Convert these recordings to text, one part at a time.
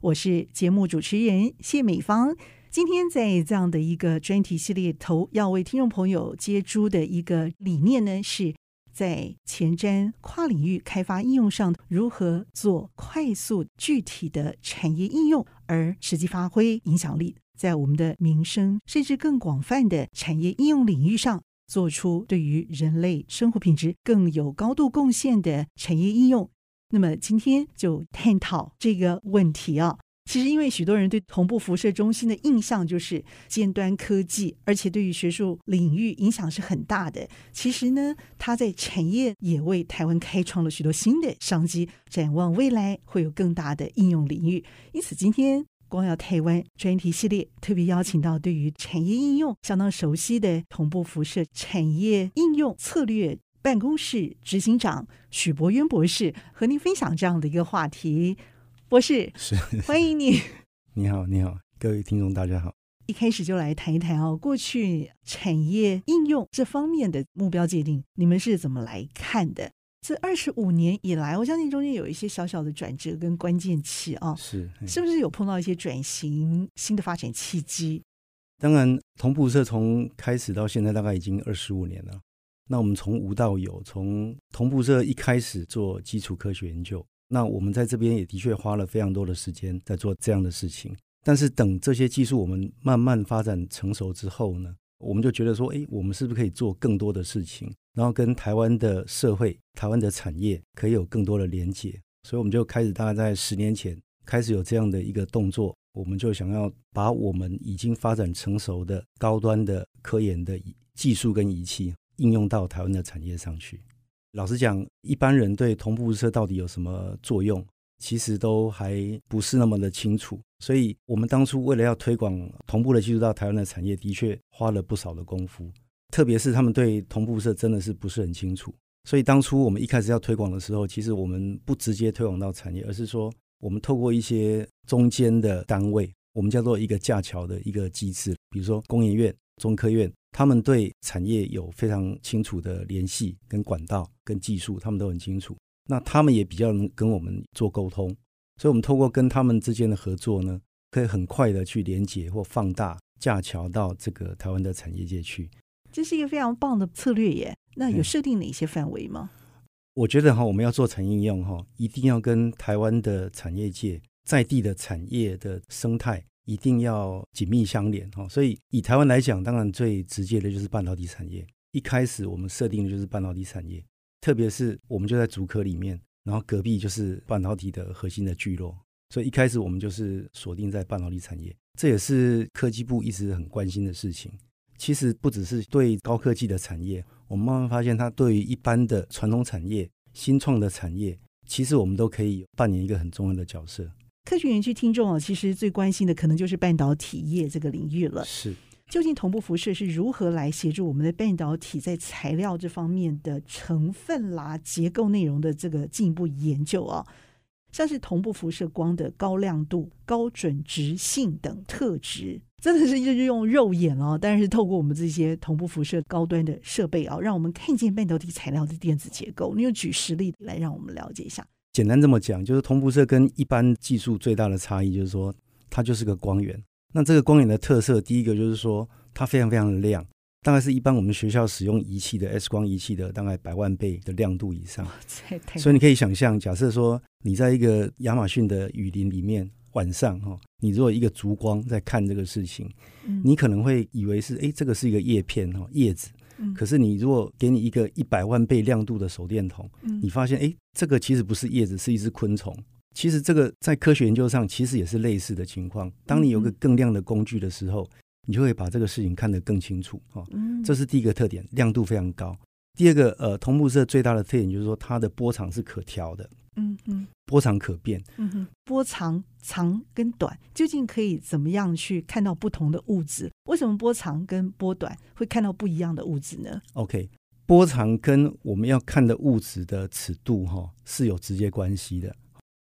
我是节目主持人谢美芳。今天在这样的一个专题系列头，要为听众朋友接珠的一个理念呢，是在前瞻跨领域开发应用上，如何做快速具体的产业应用，而实际发挥影响力，在我们的民生甚至更广泛的产业应用领域上，做出对于人类生活品质更有高度贡献的产业应用。那么今天就探讨这个问题啊。其实，因为许多人对同步辐射中心的印象就是尖端科技，而且对于学术领域影响是很大的。其实呢，它在产业也为台湾开创了许多新的商机，展望未来会有更大的应用领域。因此，今天光耀台湾专题系列特别邀请到对于产业应用相当熟悉的同步辐射产业应用策略办公室执行长许博渊博士，和您分享这样的一个话题。博士，是欢迎你。你好，你好，各位听众，大家好。一开始就来谈一谈哦，过去产业应用这方面的目标界定，你们是怎么来看的？这二十五年以来，我相信中间有一些小小的转折跟关键期啊，是是不是有碰到一些转型新的发展契机？当然，同步辐射从开始到现在大概已经二十五年了。那我们从无到有，从同步社一开始做基础科学研究。那我们在这边也的确花了非常多的时间在做这样的事情，但是等这些技术我们慢慢发展成熟之后呢，我们就觉得说，哎，我们是不是可以做更多的事情，然后跟台湾的社会、台湾的产业可以有更多的连接，所以我们就开始大概在十年前开始有这样的一个动作，我们就想要把我们已经发展成熟的高端的科研的技术跟仪器应用到台湾的产业上去。老实讲，一般人对同步辐射到底有什么作用，其实都还不是那么的清楚。所以，我们当初为了要推广同步的技术到台湾的产业，的确花了不少的功夫。特别是他们对同步辐射真的是不是很清楚。所以，当初我们一开始要推广的时候，其实我们不直接推广到产业，而是说我们透过一些中间的单位，我们叫做一个架桥的一个机制，比如说工研院、中科院。他们对产业有非常清楚的联系、跟管道、跟技术，他们都很清楚。那他们也比较能跟我们做沟通，所以，我们透过跟他们之间的合作呢，可以很快的去连接或放大架桥到这个台湾的产业界去。这是一个非常棒的策略耶。那有设定哪些范围吗？我觉得哈，我们要做产业应用哈，一定要跟台湾的产业界在地的产业的生态。一定要紧密相连哈，所以以台湾来讲，当然最直接的就是半导体产业。一开始我们设定的就是半导体产业，特别是我们就在竹科里面，然后隔壁就是半导体的核心的聚落，所以一开始我们就是锁定在半导体产业。这也是科技部一直很关心的事情。其实不只是对高科技的产业，我们慢慢发现，它对于一般的传统产业、新创的产业，其实我们都可以扮演一个很重要的角色。科学园区听众啊，其实最关心的可能就是半导体业这个领域了。是，究竟同步辐射是如何来协助我们的半导体在材料这方面的成分啦、结构内容的这个进一步研究啊？像是同步辐射光的高亮度、高准直性等特质，真的是就是用肉眼哦，但是透过我们这些同步辐射高端的设备啊，让我们看见半导体材料的电子结构。你用举实例来让我们了解一下？简单这么讲，就是同步辐射跟一般技术最大的差异，就是说它就是个光源。那这个光源的特色，第一个就是说它非常非常的亮，大概是一般我们学校使用仪器的 X 光仪器的大概百万倍的亮度以上。所以你可以想象，假设说你在一个亚马逊的雨林里面，晚上哈，你如果一个烛光在看这个事情，你可能会以为是哎，这个是一个叶片哈，叶子。可是你如果给你一个一百万倍亮度的手电筒，嗯、你发现哎，这个其实不是叶子，是一只昆虫。其实这个在科学研究上其实也是类似的情况。当你有个更亮的工具的时候，你就会把这个事情看得更清楚。哦，这是第一个特点，亮度非常高。第二个，呃，同步色最大的特点就是说它的波长是可调的。嗯嗯，波长可变。嗯哼，波长长跟短究竟可以怎么样去看到不同的物质？为什么波长跟波短会看到不一样的物质呢？OK，波长跟我们要看的物质的尺度哈是有直接关系的。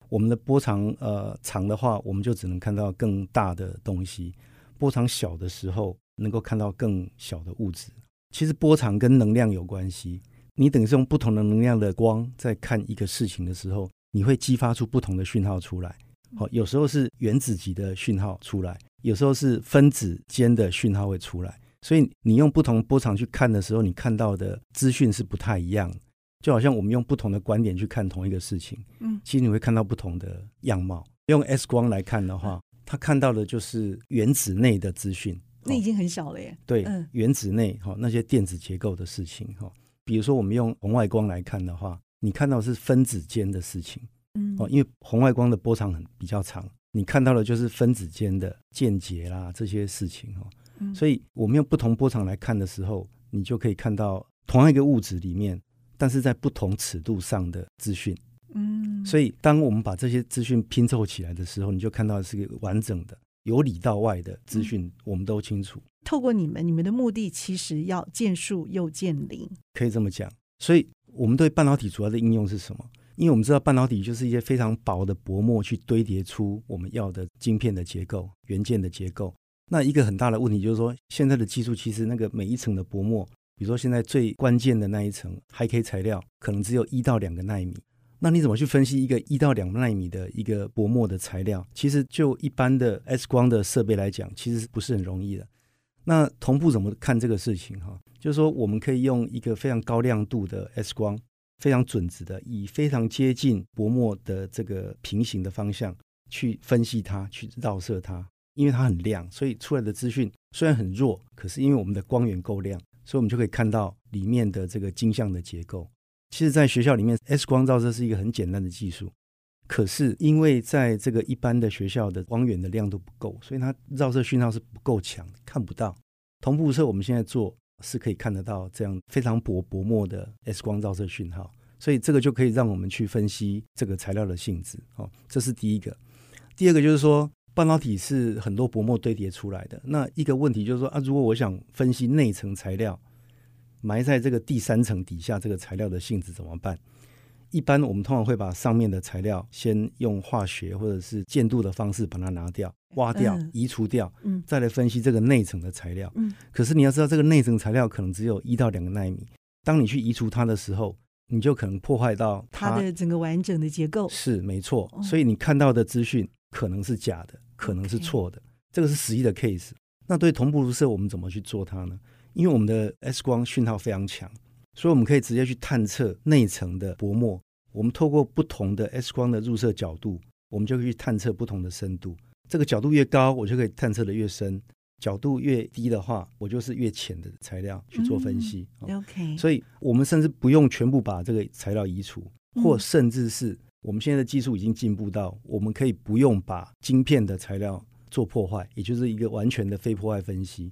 我们的波长呃长的话，我们就只能看到更大的东西；波长小的时候，能够看到更小的物质。其实波长跟能量有关系。你等于是用不同的能量的光在看一个事情的时候，你会激发出不同的讯号出来。好，有时候是原子级的讯号出来，有时候是分子间的讯号会出来。所以你用不同波长去看的时候，你看到的资讯是不太一样。就好像我们用不同的观点去看同一个事情，嗯，其实你会看到不同的样貌。用 X 光来看的话，它看到的就是原子内的资讯。那已经很小了耶。对，嗯原子内哈那些电子结构的事情哈。比如说我们用红外光来看的话，你看到是分子间的事情，嗯，哦，因为红外光的波长很比较长，你看到的就是分子间的键结啦这些事情哈。所以，我们用不同波长来看的时候，你就可以看到同样一个物质里面，但是在不同尺度上的资讯。嗯，所以当我们把这些资讯拼凑起来的时候，你就看到是一个完整的，由里到外的资讯，我们都清楚。透过你们，你们的目的其实要见树又见林，可以这么讲。所以，我们对半导体主要的应用是什么？因为我们知道半导体就是一些非常薄的薄膜去堆叠出我们要的晶片的结构、元件的结构。那一个很大的问题就是说，现在的技术其实那个每一层的薄膜，比如说现在最关键的那一层还可以材料，可能只有一到两个纳米。那你怎么去分析一个一到两纳米的一个薄膜的材料？其实就一般的 X 光的设备来讲，其实不是很容易的。那同步怎么看这个事情？哈，就是说我们可以用一个非常高亮度的 X 光，非常准直的，以非常接近薄膜的这个平行的方向去分析它，去绕射它。因为它很亮，所以出来的资讯虽然很弱，可是因为我们的光源够亮，所以我们就可以看到里面的这个晶相的结构。其实，在学校里面，X 光照射是一个很简单的技术，可是因为在这个一般的学校的光源的亮度不够，所以它绕射讯号是不够强，看不到。同步射我们现在做是可以看得到这样非常薄薄膜的 X 光照射讯号，所以这个就可以让我们去分析这个材料的性质。哦，这是第一个。第二个就是说。半导体是很多薄膜堆叠出来的。那一个问题就是说啊，如果我想分析内层材料埋在这个第三层底下这个材料的性质怎么办？一般我们通常会把上面的材料先用化学或者是建度的方式把它拿掉、挖掉、移除掉，嗯再来分析这个内层的材料。嗯可是你要知道，这个内层材料可能只有一到两个纳米。当你去移除它的时候，你就可能破坏到它，它的整个完整的结构。是没错，所以你看到的资讯。可能是假的，可能是错的.这个是实际的 case。那对同步射，我们怎么去做它呢？因为我们的 X 光讯号非常强，所以我们可以直接去探测内层的薄膜。我们透过不同的 X 光的入射角度，我们就可以去探测不同的深度。这个角度越高，我就可以探测的越深；角度越低的话，我就是越浅的材料去做分析。嗯、OK，所以我们甚至不用全部把这个材料移除，或甚至是。我们现在的技术已经进步到，我们可以不用把晶片的材料做破坏，也就是一个完全的非破坏分析。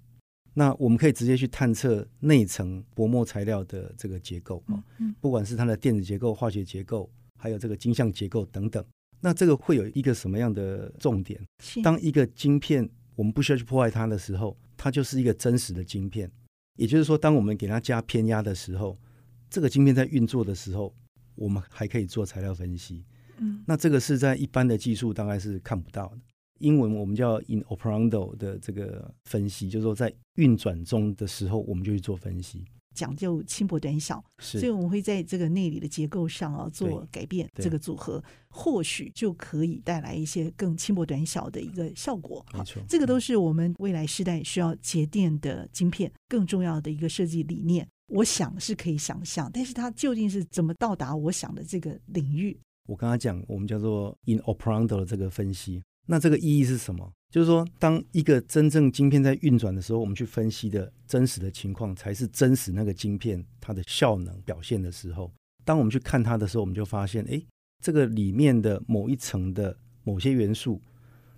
那我们可以直接去探测内层薄膜材料的这个结构啊，不管是它的电子结构、化学结构，还有这个晶相结构等等。那这个会有一个什么样的重点？当一个晶片我们不需要去破坏它的时候，它就是一个真实的晶片。也就是说，当我们给它加偏压的时候，这个晶片在运作的时候。我们还可以做材料分析，嗯，那这个是在一般的技术大概是看不到的。英文我们叫 in operando 的这个分析，就是说在运转中的时候，我们就去做分析，讲究轻薄短小，是，所以我们会在这个内里的结构上啊做改变，这个组合或许就可以带来一些更轻薄短小的一个效果。没错，这个都是我们未来世代需要节电的晶片更重要的一个设计理念。我想是可以想象，但是它究竟是怎么到达我想的这个领域？我刚刚讲，我们叫做 in operando 的这个分析，那这个意义是什么？就是说，当一个真正晶片在运转的时候，我们去分析的真实的情况，才是真实那个晶片它的效能表现的时候。当我们去看它的时候，我们就发现，哎，这个里面的某一层的某些元素，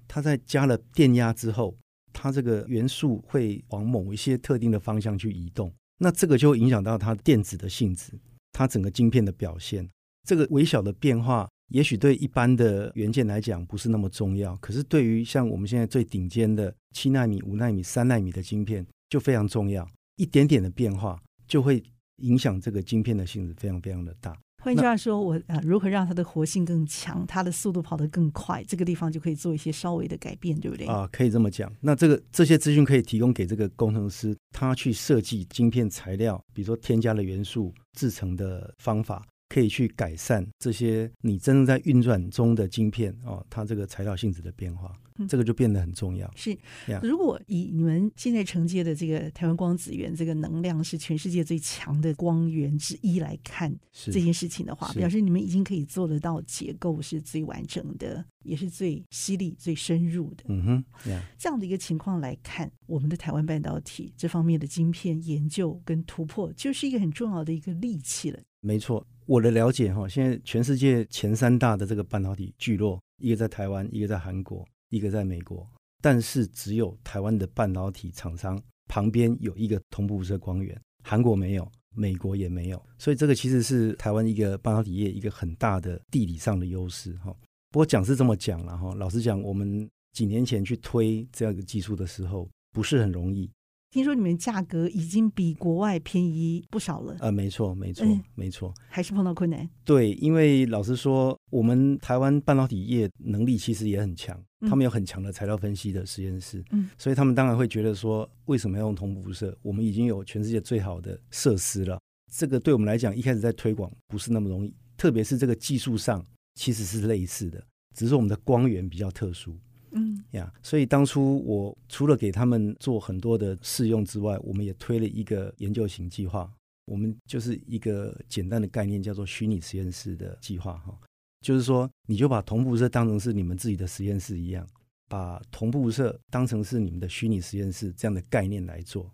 它在加了电压之后，它这个元素会往某一些特定的方向去移动。那这个就会影响到它电子的性质，它整个晶片的表现。这个微小的变化，也许对一般的元件来讲不是那么重要，可是对于像我们现在最顶尖的七纳米、五纳米、三纳米的晶片就非常重要。一点点的变化就会影响这个晶片的性质，非常非常的大。换句话说，我啊，如何让它的活性更强，它的速度跑得更快，这个地方就可以做一些稍微的改变，对不对？啊，可以这么讲。那这个这些资讯可以提供给这个工程师，他去设计晶片材料，比如说添加了元素制成的方法，可以去改善这些你真正在运转中的晶片哦，它这个材料性质的变化。这个就变得很重要。是，如果以你们现在承接的这个台湾光子源这个能量是全世界最强的光源之一来看这件事情的话，表示你们已经可以做得到结构是最完整的，也是最犀利、最深入的。嗯哼，这样的一个情况来看，我们的台湾半导体这方面的晶片研究跟突破，就是一个很重要的一个利器了。没错，我的了解哈，现在全世界前三大的这个半导体聚落，一个在台湾，一个在韩国。一个在美国，但是只有台湾的半导体厂商旁边有一个同步辐射光源，韩国没有，美国也没有，所以这个其实是台湾一个半导体业一个很大的地理上的优势哈。不过讲是这么讲了哈，老实讲，我们几年前去推这样一个技术的时候，不是很容易。听说你们价格已经比国外便宜不少了。呃，没错，没错，没错，还是碰到困难。对，因为老实说，我们台湾半导体业能力其实也很强，嗯、他们有很强的材料分析的实验室，嗯，所以他们当然会觉得说，为什么要用同步辐射？我们已经有全世界最好的设施了。这个对我们来讲，一开始在推广不是那么容易，特别是这个技术上其实是类似的，只是我们的光源比较特殊。嗯呀所以当初我除了给他们做很多的试用之外，我们也推了一个研究型计划。我们就是一个简单的概念，叫做虚拟实验室的计划哈。就是说，你就把同步社当成是你们自己的实验室一样，把同步社当成是你们的虚拟实验室这样的概念来做。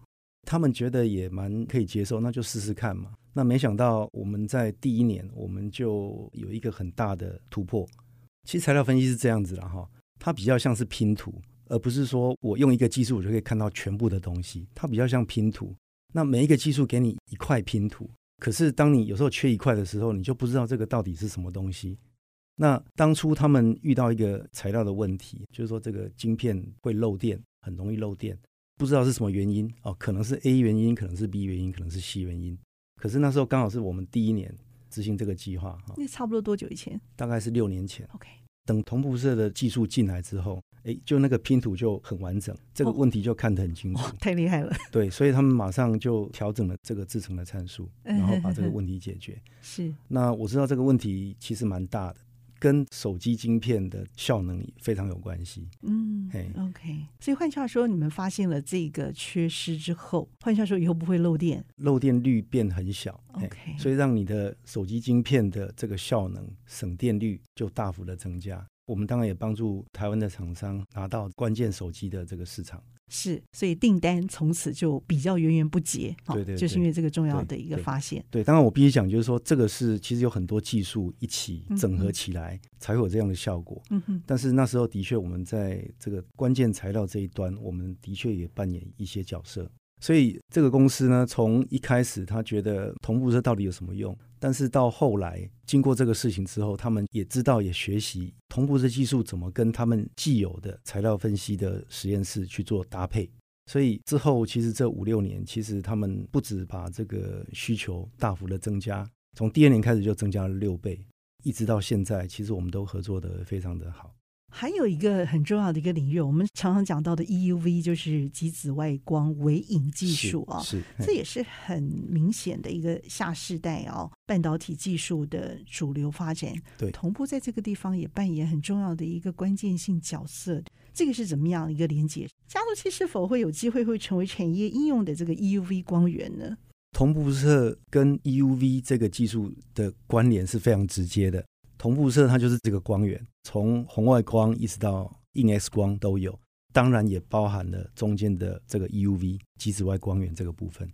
他们觉得也蛮可以接受，那就试试看嘛。那没想到我们在第一年，我们就有一个很大的突破。其实材料分析是这样子的哈。它比较像是拼图，而不是说我用一个技术我就可以看到全部的东西。它比较像拼图，那每一个技术给你一块拼图，可是当你有时候缺一块的时候，你就不知道这个到底是什么东西。那当初他们遇到一个材料的问题，就是说这个晶片会漏电，很容易漏电，不知道是什么原因哦，可能是 A 原因，可能是 B 原因，可能是 C 原因。可是那时候刚好是我们第一年执行这个计划哈。那差不多多久以前？大概是六年前。OK。等同步辐射的技术进来之后，哎，就那个拼图就很完整，这个问题就看得很清楚。哦，太厉害了。对，所以他们马上就调整了这个制成的参数，然后把这个问题解决。是。那我知道这个问题其实蛮大的。跟手机晶片的效能非常有关系。嗯嘿，OK。所以换句话说，你们发现了这个缺失之后，换句话说，以后不会漏电，漏电率变很小。OK。所以让你的手机晶片的这个效能、省电率就大幅的增加。我们当然也帮助台湾的厂商拿到关键手机的这个市场。是，所以订单从此就比较源源不绝，对对，对，就是因为这个重要的一个发现。对，对，对，当然我必须讲，就是说这个是其实有很多技术一起整合起来，嗯、才会有这样的效果。嗯哼。但是那时候的确，我们在这个关键材料这一端，我们的确也扮演一些角色。所以这个公司呢，从一开始他觉得同步车到底有什么用？但是到后来经过这个事情之后，他们也知道也学习同步的技术怎么跟他们既有的材料分析的实验室去做搭配。所以之后其实这五六年，其实他们不止把这个需求大幅的增加，从第二年开始就增加了六倍，一直到现在，其实我们都合作的非常的好。还有一个很重要的一个领域，我们常常讲到的 EUV 就是极紫外光微影技术啊，是，是这也是很明显的一个下世代哦半导体技术的主流发展。对，同步在这个地方也扮演很重要的一个关键性角色。这个是怎么样一个连接？加速器是否会有机会会成为产业应用的这个 EUV 光源呢？同步辐射跟 EUV 这个技术的关联是非常直接的。同步射它就是这个光源，从红外光一直到硬 X 光都有，当然也包含了中间的这个 UV 极紫外光源这个部分。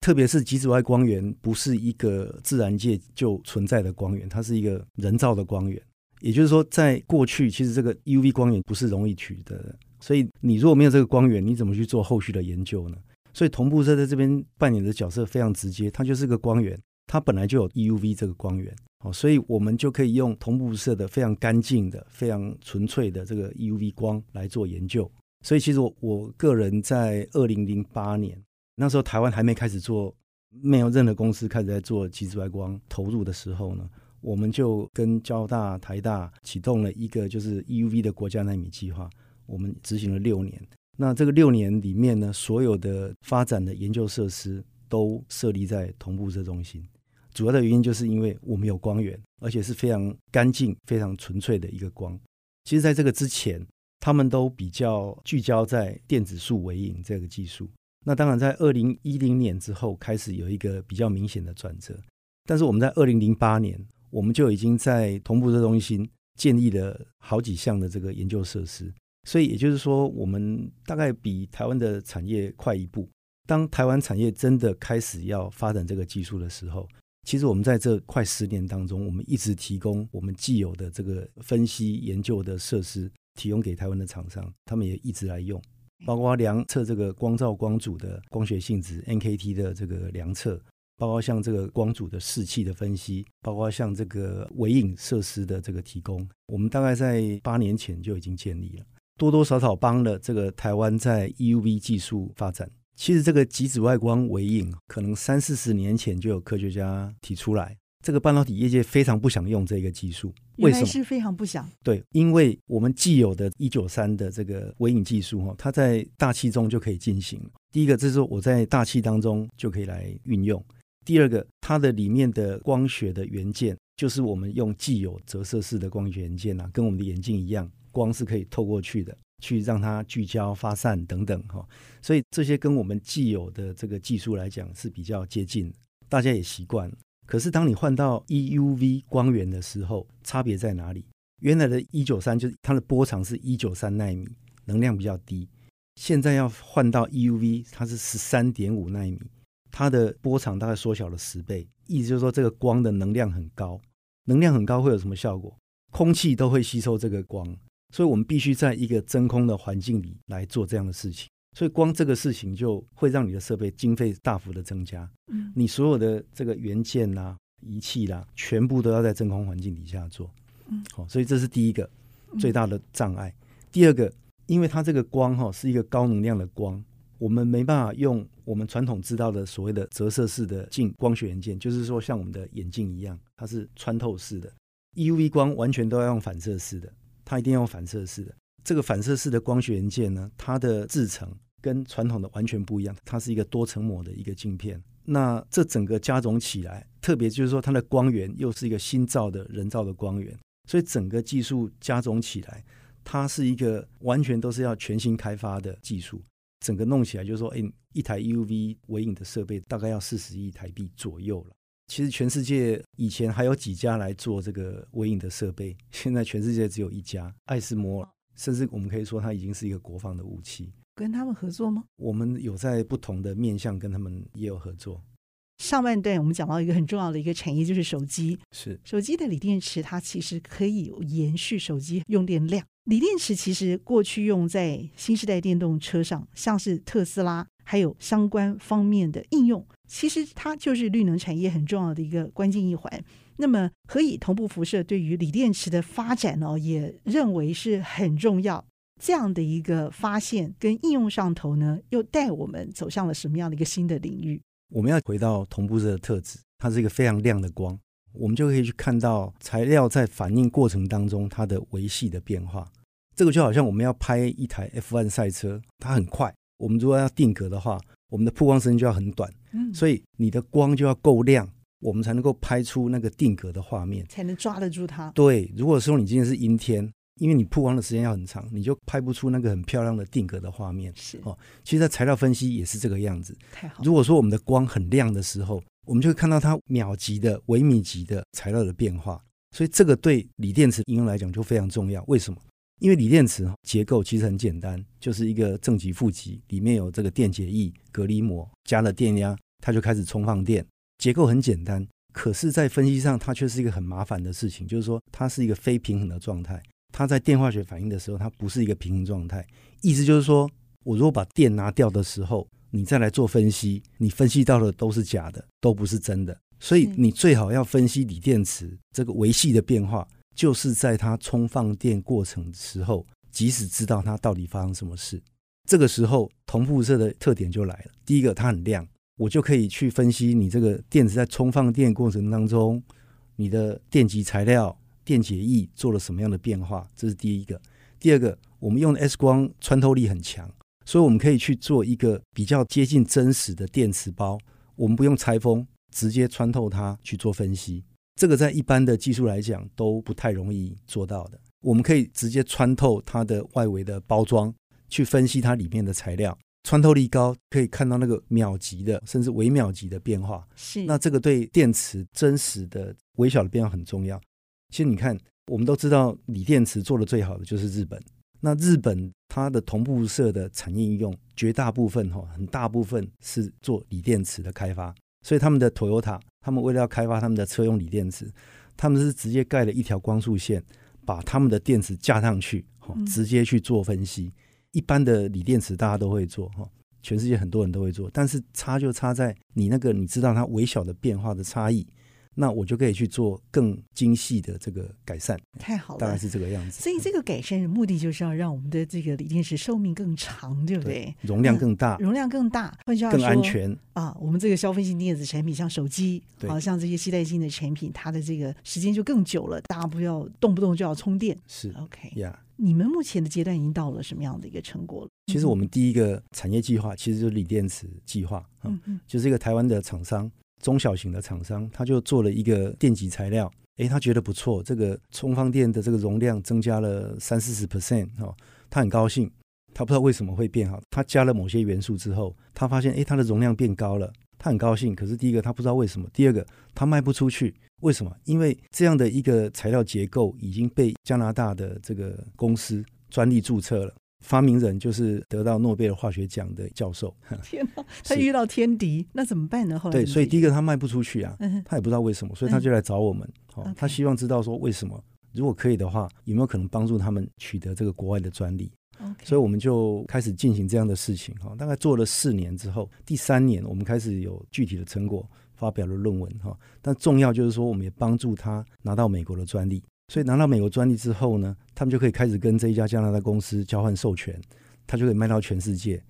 特别是极紫外光源不是一个自然界就存在的光源，它是一个人造的光源。也就是说，在过去其实这个 UV 光源不是容易取得的，所以你如果没有这个光源，你怎么去做后续的研究呢？所以同步射在这边扮演的角色非常直接，它就是个光源，它本来就有 UV 这个光源。好，所以我们就可以用同步射的非常干净的、非常纯粹的这个 UV 光来做研究。所以其实我我个人在二零零八年那时候，台湾还没开始做，没有任何公司开始在做极紫外光投入的时候呢，我们就跟交大、台大启动了一个就是 UV 的国家纳米计划。我们执行了六年，那这个六年里面呢，所有的发展的研究设施都设立在同步射中心。主要的原因就是因为我们有光源，而且是非常干净、非常纯粹的一个光。其实，在这个之前，他们都比较聚焦在电子束微影这个技术。那当然，在二零一零年之后，开始有一个比较明显的转折。但是，我们在二零零八年，我们就已经在同步热中心建立了好几项的这个研究设施。所以，也就是说，我们大概比台湾的产业快一步。当台湾产业真的开始要发展这个技术的时候，其实我们在这快十年当中，我们一直提供我们既有的这个分析研究的设施，提供给台湾的厂商，他们也一直来用，包括量测这个光照光阻的光学性质 （NKT） 的这个量测，包括像这个光阻的士气的分析，包括像这个微影设施的这个提供，我们大概在八年前就已经建立了，多多少少帮了这个台湾在 EUV 技术发展。其实这个极紫外光微影，可能三四十年前就有科学家提出来，这个半导体业界非常不想用这个技术。为什么？是非常不想。对，因为我们既有的一九三的这个微影技术哈，它在大气中就可以进行。第一个，这是我在大气当中就可以来运用；第二个，它的里面的光学的元件，就是我们用既有折射式的光学元件啊，跟我们的眼镜一样，光是可以透过去的。去让它聚焦、发散等等哈，所以这些跟我们既有的这个技术来讲是比较接近，大家也习惯。可是当你换到 EUV 光源的时候，差别在哪里？原来的一九三就是它的波长是一九三纳米，能量比较低。现在要换到 EUV，它是十三点五纳米，它的波长大概缩小了十倍。意思就是说，这个光的能量很高，能量很高会有什么效果？空气都会吸收这个光。所以我们必须在一个真空的环境里来做这样的事情，所以光这个事情就会让你的设备经费大幅的增加。嗯，你所有的这个元件呐、仪器啦，全部都要在真空环境底下做。嗯，好，所以这是第一个最大的障碍。第二个，因为它这个光哈是一个高能量的光，我们没办法用我们传统知道的所谓的折射式的镜光学元件，就是说像我们的眼镜一样，它是穿透式的。EUV 光完全都要用反射式的。它一定要反射式的，这个反射式的光学元件呢，它的制程跟传统的完全不一样，它是一个多层膜的一个镜片。那这整个加总起来，特别就是说它的光源又是一个新造的人造的光源，所以整个技术加总起来，它是一个完全都是要全新开发的技术。整个弄起来就是说，哎，一台 UV 微影的设备大概要四十亿台币左右了。其实全世界以前还有几家来做这个微影的设备，现在全世界只有一家爱斯摩尔，甚至我们可以说它已经是一个国防的武器。跟他们合作吗？我们有在不同的面向跟他们也有合作。上半段我们讲到一个很重要的一个产业，就是手机。是手机的锂电池，它其实可以延续手机用电量。锂电池其实过去用在新时代电动车上，像是特斯拉。还有相关方面的应用，其实它就是绿能产业很重要的一个关键一环。那么，何以同步辐射对于锂电池的发展呢，也认为是很重要。这样的一个发现跟应用上头呢，又带我们走向了什么样的一个新的领域？我们要回到同步热的特质，它是一个非常亮的光，我们就可以去看到材料在反应过程当中它的维系的变化。这个就好像我们要拍一台 F1 赛车，它很快。我们如果要定格的话，我们的曝光时间就要很短，嗯，所以你的光就要够亮，我们才能够拍出那个定格的画面，才能抓得住它。对，如果说你今天是阴天，因为你曝光的时间要很长，你就拍不出那个很漂亮的定格的画面。是哦，其实在材料分析也是这个样子。太好。如果说我们的光很亮的时候，我们就会看到它秒级的、微米级的材料的变化，所以这个对锂电池应用来讲就非常重要。为什么？因为锂电池结构其实很简单，就是一个正极负极，里面有这个电解液、隔离膜，加了电压，它就开始充放电。结构很简单，可是，在分析上，它却是一个很麻烦的事情，就是说，它是一个非平衡的状态。它在电化学反应的时候，它不是一个平衡状态。意思就是说，我如果把电拿掉的时候，你再来做分析，你分析到的都是假的，都不是真的。所以，你最好要分析锂电池这个维系的变化。就是在它充放电过程时候，即使知道它到底发生什么事，这个时候同步射的特点就来了。第一个，它很亮，我就可以去分析你这个电池在充放电过程当中，你的电极材料、电解液做了什么样的变化，这是第一个。第二个，我们用的 X 光穿透力很强，所以我们可以去做一个比较接近真实的电池包，我们不用拆封，直接穿透它去做分析。这个在一般的技术来讲都不太容易做到的。我们可以直接穿透它的外围的包装，去分析它里面的材料，穿透力高，可以看到那个秒级的甚至微秒级的变化。是，那这个对电池真实的微小的变化很重要。其实你看，我们都知道锂电池做的最好的就是日本。那日本它的同步色的产业应用，绝大部分哈，很大部分是做锂电池的开发。所以他们的 Toyota，他们为了要开发他们的车用锂电池，他们是直接盖了一条光束线，把他们的电池架上去，哈，直接去做分析。一般的锂电池大家都会做，哈，全世界很多人都会做，但是差就差在你那个，你知道它微小的变化的差异。那我就可以去做更精细的这个改善，太好了，大概是这个样子。所以这个改善的目的就是要让我们的这个锂电池寿命更长，对不对？对，容量更大，容量更大，换句话说，更安全啊。我们这个消费性电子产品，像手机，好像这些携带性的产品，它的这个时间就更久了，大家不要动不动就要充电。是 OK 呀。你们目前的阶段已经到了什么样的一个成果了？其实我们第一个产业计划其实就是锂电池计划，嗯嗯，就是一个台湾的厂商。中小型的厂商，他就做了一个电极材料，诶，他觉得不错，这个充放电的这个容量增加了三四十 percent 哦，他很高兴，他不知道为什么会变好，他加了某些元素之后，他发现诶，它的容量变高了，他很高兴。可是第一个他不知道为什么，第二个他卖不出去，为什么？因为这样的一个材料结构已经被加拿大的这个公司专利注册了。发明人就是得到诺贝尔化学奖的教授。天哪，他遇到天敌，那怎么办呢？后来对，所以第一个他卖不出去啊，他也不知道为什么，所以他就来找我们。好、嗯，他希望知道说为什么，如果可以的话，有没有可能帮助他们取得这个国外的专利.所以我们就开始进行这样的事情。哈，大概做了四年之后，第三年我们开始有具体的成果，发表了论文。哈，但重要就是说，我们也帮助他拿到美国的专利。所以拿到美国专利之后呢，他们就可以开始跟这一家加拿大公司交换授权，他就可以卖到全世界。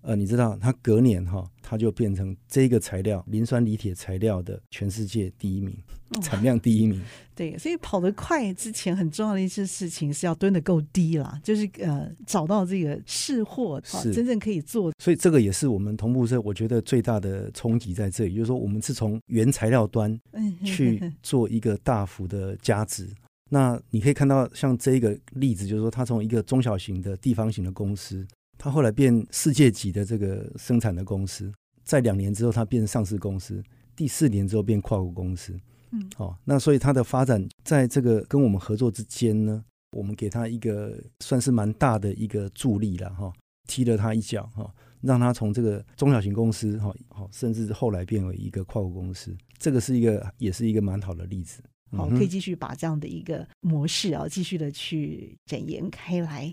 呃，你知道，他隔年哈，他就变成这个材料磷酸锂铁材料的全世界第一名，产量第一名。对，所以跑得快之前很重要的一件事情是要蹲得够低啦，就是呃找到这个试货，是真正可以做。所以这个也是我们同步社我觉得最大的冲击在这里，就是说我们是从原材料端去做一个大幅的加值。那你可以看到，像这一个例子，就是说，它从一个中小型的地方型的公司，它后来变世界级的这个生产的公司，在两年之后，它变上市公司，第四年之后变跨国公司。嗯，好，那所以它的发展在这个跟我们合作之间呢，我们给它一个算是蛮大的一个助力了哈，踢了它一脚哈，让它从这个中小型公司哈，好，甚至后来变为一个跨国公司，这个是一个也是一个蛮好的例子。好，可以继续把这样的一个模式啊，继续的去展延开来。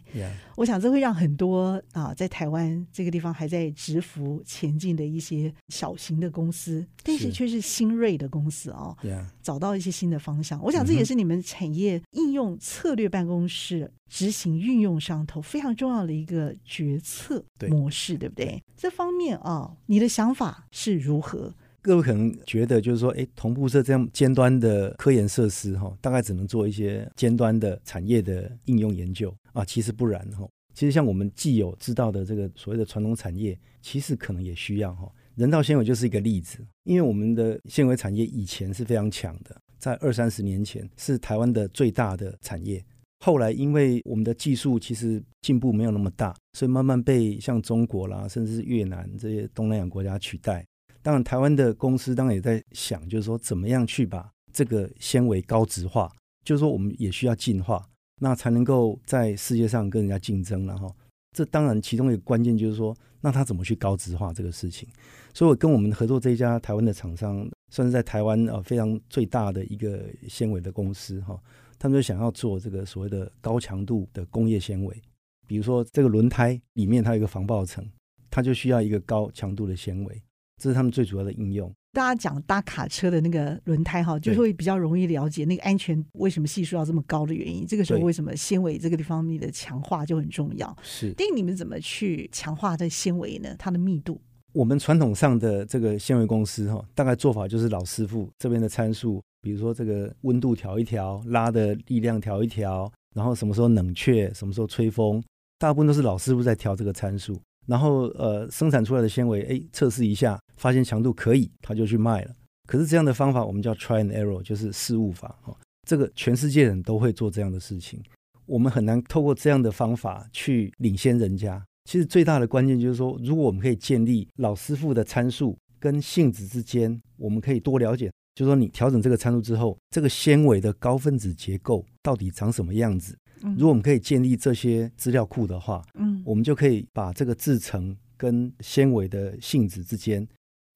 我想这会让很多啊，在台湾这个地方还在直伏前进的一些小型的公司，但是却是新锐的公司哦.找到一些新的方向。我想这也是你们产业应用策略办公室执行运用上头非常重要的一个决策模式，对，对不对？这方面啊，你的想法是如何？各位可能觉得，就是说，哎，同步社这样尖端的科研设施，哈，大概只能做一些尖端的产业的应用研究啊。其实不然，哈。其实像我们既有知道的这个所谓的传统产业，其实可能也需要哈。人造纤维就是一个例子，因为我们的纤维产业以前是非常强的，在二三十年前是台湾的最大的产业。后来因为我们的技术其实进步没有那么大，所以慢慢被像中国啦，甚至是越南这些东南亚国家取代。当然，台湾的公司当然也在想，就是说怎么样去把这个纤维高值化，就是说我们也需要进化，那才能够在世界上跟人家竞争了哈。这当然其中一个关键就是说，那他怎么去高值化这个事情？所以我跟我们合作这一家台湾的厂商，算是在台湾啊非常最大的一个纤维的公司哈，他们就想要做这个所谓的高强度的工业纤维，比如说这个轮胎里面它有一个防爆层，它就需要一个高强度的纤维。这是他们最主要的应用。大家讲搭卡车的那个轮胎哈，就会比较容易了解那个安全为什么系数要这么高的原因。这个时候为什么纤维这个地方面的强化就很重要？是。但你们怎么去强化这纤维呢？它的密度？我们传统上的这个纤维公司哈，大概做法就是老师傅这边的参数，比如说这个温度调一调，拉的力量调一调，然后什么时候冷却，什么时候吹风，大部分都是老师傅在调这个参数。然后呃，生产出来的纤维，哎，测试一下，发现强度可以，他就去卖了。可是这样的方法我们叫 try and error，就是试误法哈。这个全世界人都会做这样的事情，我们很难透过这样的方法去领先人家。其实最大的关键就是说，如果我们可以建立老师傅的参数跟性质之间，我们可以多了解，就是说你调整这个参数之后，这个纤维的高分子结构到底长什么样子。如果我们可以建立这些资料库的话，嗯，我们就可以把这个制成跟纤维的性质之间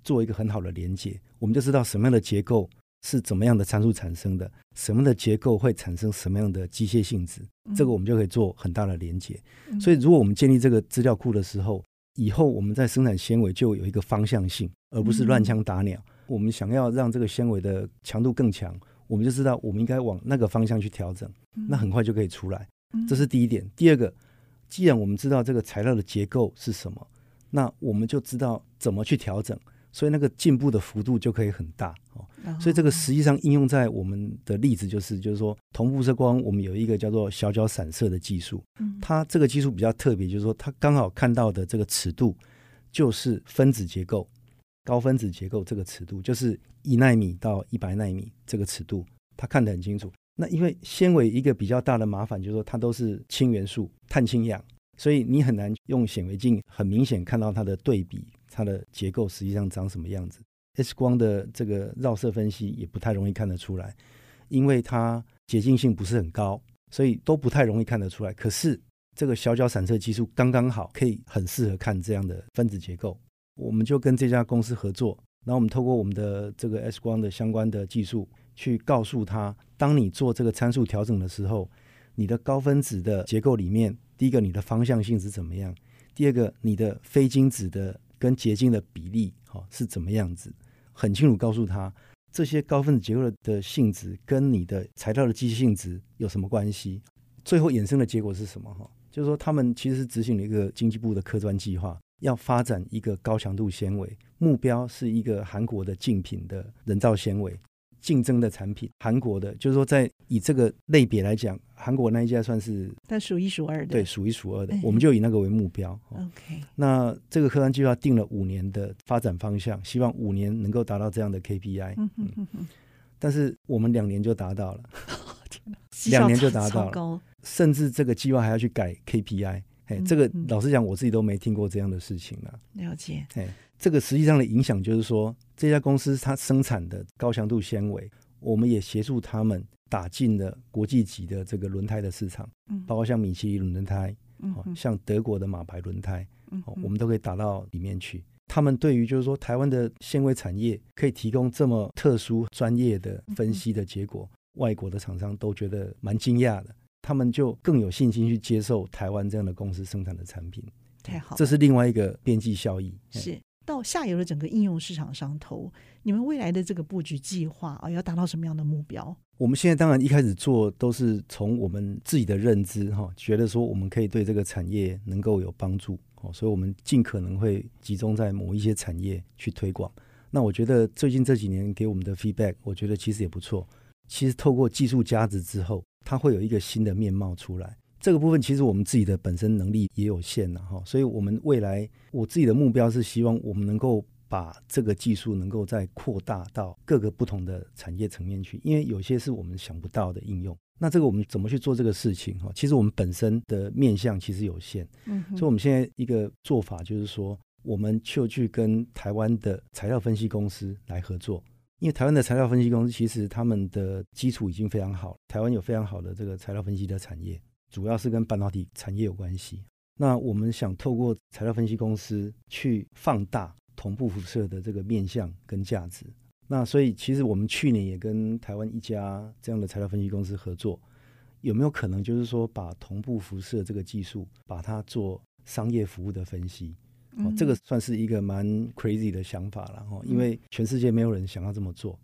做一个很好的连接，我们就知道什么样的结构。是怎么样的参数产生的？什么的结构会产生什么样的机械性质？这个我们就可以做很大的连接。所以，如果我们建立这个资料库的时候，以后我们在生产纤维就有一个方向性，而不是乱枪打鸟。我们想要让这个纤维的强度更强，我们就知道我们应该往那个方向去调整，那很快就可以出来。这是第一点。第二个，既然我们知道这个材料的结构是什么，那我们就知道怎么去调整。所以那个进步的幅度就可以很大哦。所以这个实际上应用在我们的例子就是，就是说同步射光，我们有一个叫做小角散射的技术。它这个技术比较特别，就是说它刚好看到的这个尺度就是分子结构，高分子结构这个尺度就是一纳米到一百纳米这个尺度，它看得很清楚。那因为纤维一个比较大的麻烦就是说它都是氢元素，碳氢氧，所以你很难用显微镜很明显看到它的对比。它的结构实际上长什么样子？X 光的这个绕射分析也不太容易看得出来，因为它洁净性不是很高，所以都不太容易看得出来。可是这个小角散射技术刚刚好，可以很适合看这样的分子结构。我们就跟这家公司合作，然后我们透过我们的这个 X 光的相关的技术，去告诉他，当你做这个参数调整的时候，你的高分子的结构里面，第一个你的方向性是怎么样？第二个你的非晶子的。跟结晶的比例，哈，是怎么样子？很清楚告诉他，这些高分子结构的性质跟你的材料的机械性质有什么关系？最后衍生的结果是什么？哈，就是说他们其实是执行了一个经济部的科专计划，要发展一个高强度纤维，目标是一个韩国的竞品的人造纤维。竞争的产品，韩国的，就是说，在以这个类别来讲，韩国那一家算是，但数一数二的，对，数一数二的，我们就以那个为目标。OK，那这个科专计划定了五年的发展方向，希望五年能够达到这样的 KPI。嗯嗯嗯嗯。但是我们两年就达到了，两年就达到了，甚至这个计划还要去改 KPI。哎，这个老实讲，我自己都没听过这样的事情了。了解。哎。这个实际上的影响就是说，这家公司它生产的高强度纤维，我们也协助他们打进了国际级的这个轮胎的市场，包括像米其林轮胎，像德国的马牌轮胎，我们都可以打到里面去。他们对于就是说台湾的纤维产业可以提供这么特殊专业的分析的结果，外国的厂商都觉得蛮惊讶的，他们就更有信心去接受台湾这样的公司生产的产品。太好，这是另外一个边际效益。是。到下游的整个应用市场上头，你们未来的这个布局计划啊，要达到什么样的目标？我们现在当然一开始做都是从我们自己的认知哈，觉得说我们可以对这个产业能够有帮助哦，所以我们尽可能会集中在某一些产业去推广。那我觉得最近这几年给我们的 feedback，我觉得其实也不错。其实透过技术加值之后，它会有一个新的面貌出来。这个部分其实我们自己的本身能力也有限了哈，所以我们未来我自己的目标是希望我们能够把这个技术能够再扩大到各个不同的产业层面去，因为有些是我们想不到的应用。那这个我们怎么去做这个事情哈？其实我们本身的面向其实有限，嗯，所以我们现在一个做法就是说，我们就去跟台湾的材料分析公司来合作，因为台湾的材料分析公司其实他们的基础已经非常好，台湾有非常好的这个材料分析的产业。主要是跟半导体产业有关系。那我们想透过材料分析公司去放大同步辐射的这个面向跟价值。那所以其实我们去年也跟台湾一家这样的材料分析公司合作，有没有可能就是说把同步辐射这个技术，把它做商业服务的分析？哦，这个算是一个蛮 crazy 的想法了哈，因为全世界没有人想要这么做，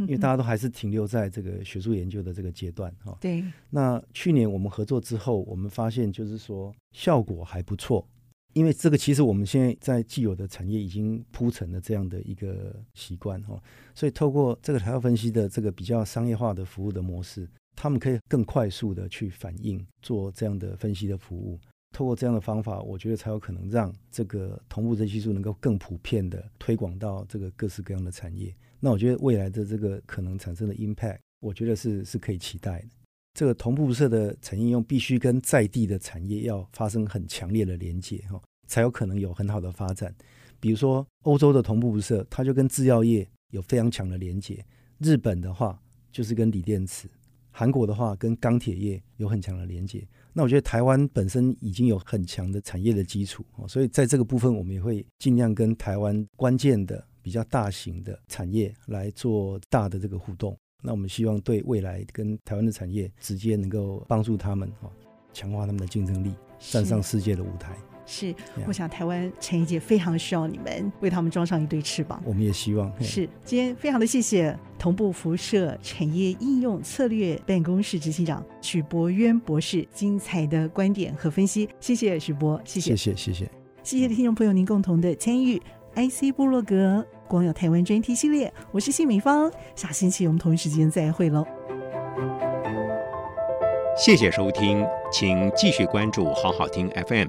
因为大家都还是停留在这个学术研究的这个阶段哈。对。那去年我们合作之后，我们发现就是说效果还不错，因为这个其实我们现在在既有的产业已经铺成了这样的一个习惯哈，所以透过这个材料分析的这个比较商业化的服务的模式，他们可以更快速的去反应做这样的分析的服务。透过这样的方法，我觉得才有可能让这个同步的技术能够更普遍的推广到这个各式各样的产业。那我觉得未来的这个可能产生的 impact，我觉得是是可以期待的。这个同步式的产业用必须跟在地的产业要发生很强烈的连接哈，才有可能有很好的发展。比如说欧洲的同步式，它就跟制药业有非常强的连接；日本的话就是跟锂电池，韩国的话跟钢铁业有很强的连接。那我觉得台湾本身已经有很强的产业的基础，所以在这个部分我们也会尽量跟台湾关键的比较大型的产业来做大的这个互动。那我们希望对未来跟台湾的产业直接能够帮助他们哦，强化他们的竞争力，站上世界的舞台。是，我想台湾产业界非常需要你们为他们装上一对翅膀。我们也希望。是，今天非常的谢谢同步辐射产业应用策略办公室执行长许博渊博士精彩的观点和分析。谢谢许博，谢谢，谢谢，谢谢，谢谢听众朋友您共同的参与。IC 部落格光耀台湾专题系列，我是谢美芳，下星期我们同一时间再会喽。谢谢收听，请继续关注好好听 FM，